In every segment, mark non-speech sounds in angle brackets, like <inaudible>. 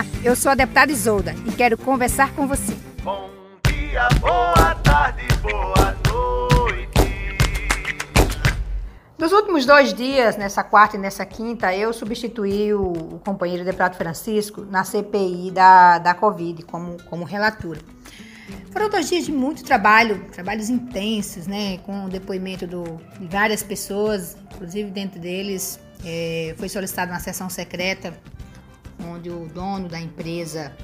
Olá, eu sou a deputada Isolda e quero conversar com você. Bom dia, boa tarde, boa noite. Nos últimos dois dias, nessa quarta e nessa quinta, eu substituí o, o companheiro deputado Francisco na CPI da, da Covid como, como relatora. Foram dois dias de muito trabalho, trabalhos intensos, né, com o depoimento do, de várias pessoas, inclusive dentro deles é, foi solicitada uma sessão secreta onde o dono da empresa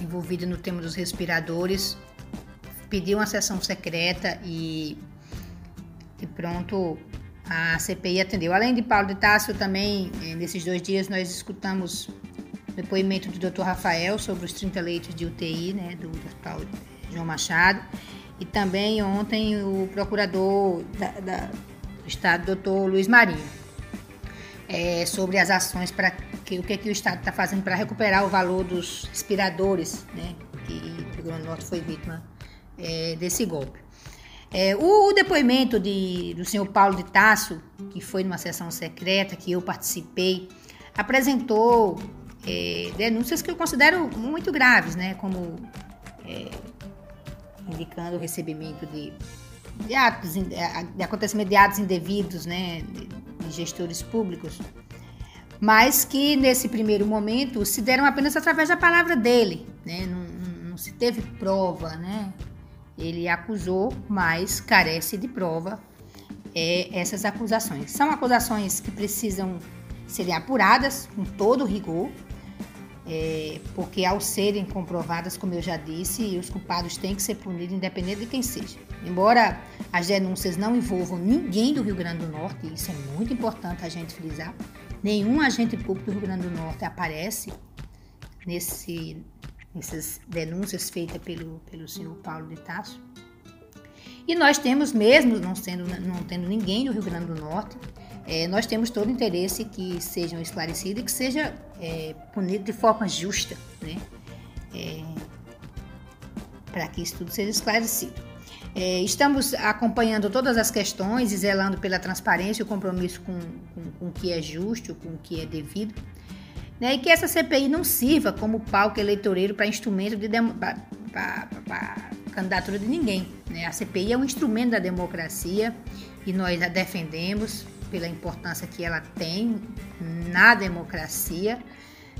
envolvida no tema dos respiradores pediu uma sessão secreta e, e pronto, a CPI atendeu. Além de Paulo de Tássio, também eh, nesses dois dias nós escutamos o depoimento do Dr. Rafael sobre os 30 leitos de UTI né, do Hospital João Machado e também ontem o procurador da, da, do Estado, Dr. Luiz Marinho, é, sobre as ações para que o que, que o Estado está fazendo para recuperar o valor dos respiradores, né, que o Rio Grande do Norte foi vítima é, desse golpe. É, o, o, depoimento de, do senhor Paulo de Tasso, que foi numa sessão secreta que eu participei, apresentou é, denúncias que eu considero muito graves, né, como é, indicando o recebimento de, de atos, de acontecimento de atos indevidos, né, gestores públicos, mas que nesse primeiro momento se deram apenas através da palavra dele, né? não, não, não se teve prova, né? Ele acusou, mas carece de prova é, essas acusações. São acusações que precisam serem apuradas com todo rigor, é, porque ao serem comprovadas, como eu já disse, os culpados têm que ser punidos independente de quem seja. Embora as denúncias não envolvam ninguém do Rio Grande do Norte, isso é muito importante a gente frisar, nenhum agente público do Rio Grande do Norte aparece nesse, nessas denúncias feitas pelo, pelo senhor Paulo de Tasso. E nós temos, mesmo não, sendo, não tendo ninguém do Rio Grande do Norte, é, nós temos todo o interesse que sejam esclarecidos e que seja é, punido de forma justa, né? É, para que isso tudo seja esclarecido. É, estamos acompanhando todas as questões e zelando pela transparência e o compromisso com, com, com o que é justo, com o que é devido. Né, e que essa CPI não sirva como palco eleitoreiro para instrumento de para candidatura de ninguém. Né? A CPI é um instrumento da democracia e nós a defendemos pela importância que ela tem na democracia,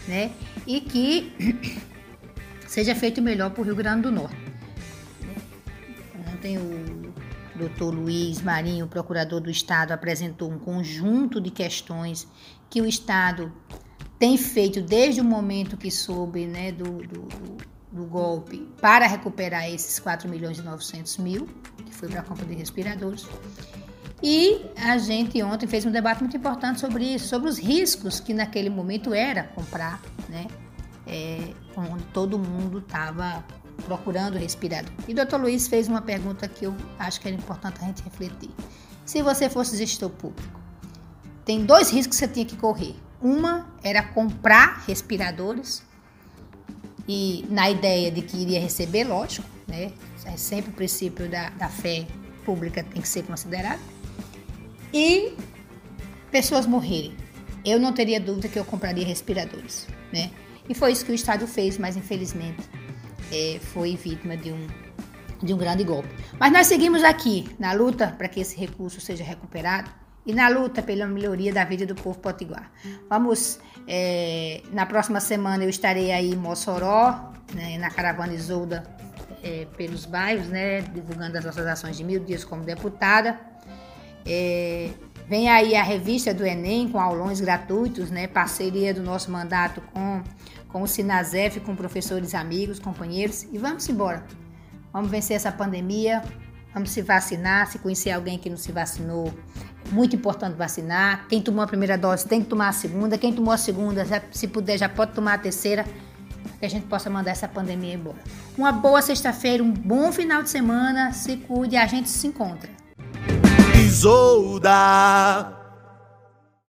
né? E que <clears throat> seja feito melhor para o Rio Grande do Norte. Ontem o doutor Luiz Marinho, procurador do Estado, apresentou um conjunto de questões que o Estado tem feito desde o momento que soube né, do, do, do golpe para recuperar esses 4 milhões e 900 mil, que foi para a compra de respiradores. E a gente ontem fez um debate muito importante sobre isso, sobre os riscos que naquele momento era comprar, né? É, onde todo mundo estava procurando respirador. E o doutor Luiz fez uma pergunta que eu acho que era importante a gente refletir. Se você fosse gestor público, tem dois riscos que você tinha que correr. Uma era comprar respiradores e na ideia de que iria receber, lógico, né? É sempre o princípio da, da fé pública tem que ser considerado e pessoas morrerem. Eu não teria dúvida que eu compraria respiradores, né? E foi isso que o Estado fez, mas infelizmente é, foi vítima de um, de um grande golpe. Mas nós seguimos aqui na luta para que esse recurso seja recuperado e na luta pela melhoria da vida do povo potiguar. Vamos, é, na próxima semana eu estarei aí em Mossoró, né, na caravana Isolda, é, pelos bairros, né, divulgando as nossas ações de mil dias como deputada. É, vem aí a revista do Enem com aulões gratuitos, né? Parceria do nosso mandato com, com o Sinazef, com professores amigos, companheiros. E vamos embora. Vamos vencer essa pandemia. Vamos se vacinar, se conhecer alguém que não se vacinou. Muito importante vacinar. Quem tomou a primeira dose tem que tomar a segunda. Quem tomou a segunda, se puder, já pode tomar a terceira. Que a gente possa mandar essa pandemia embora. Uma boa sexta-feira, um bom final de semana. Se cuide, a gente se encontra. Isolda.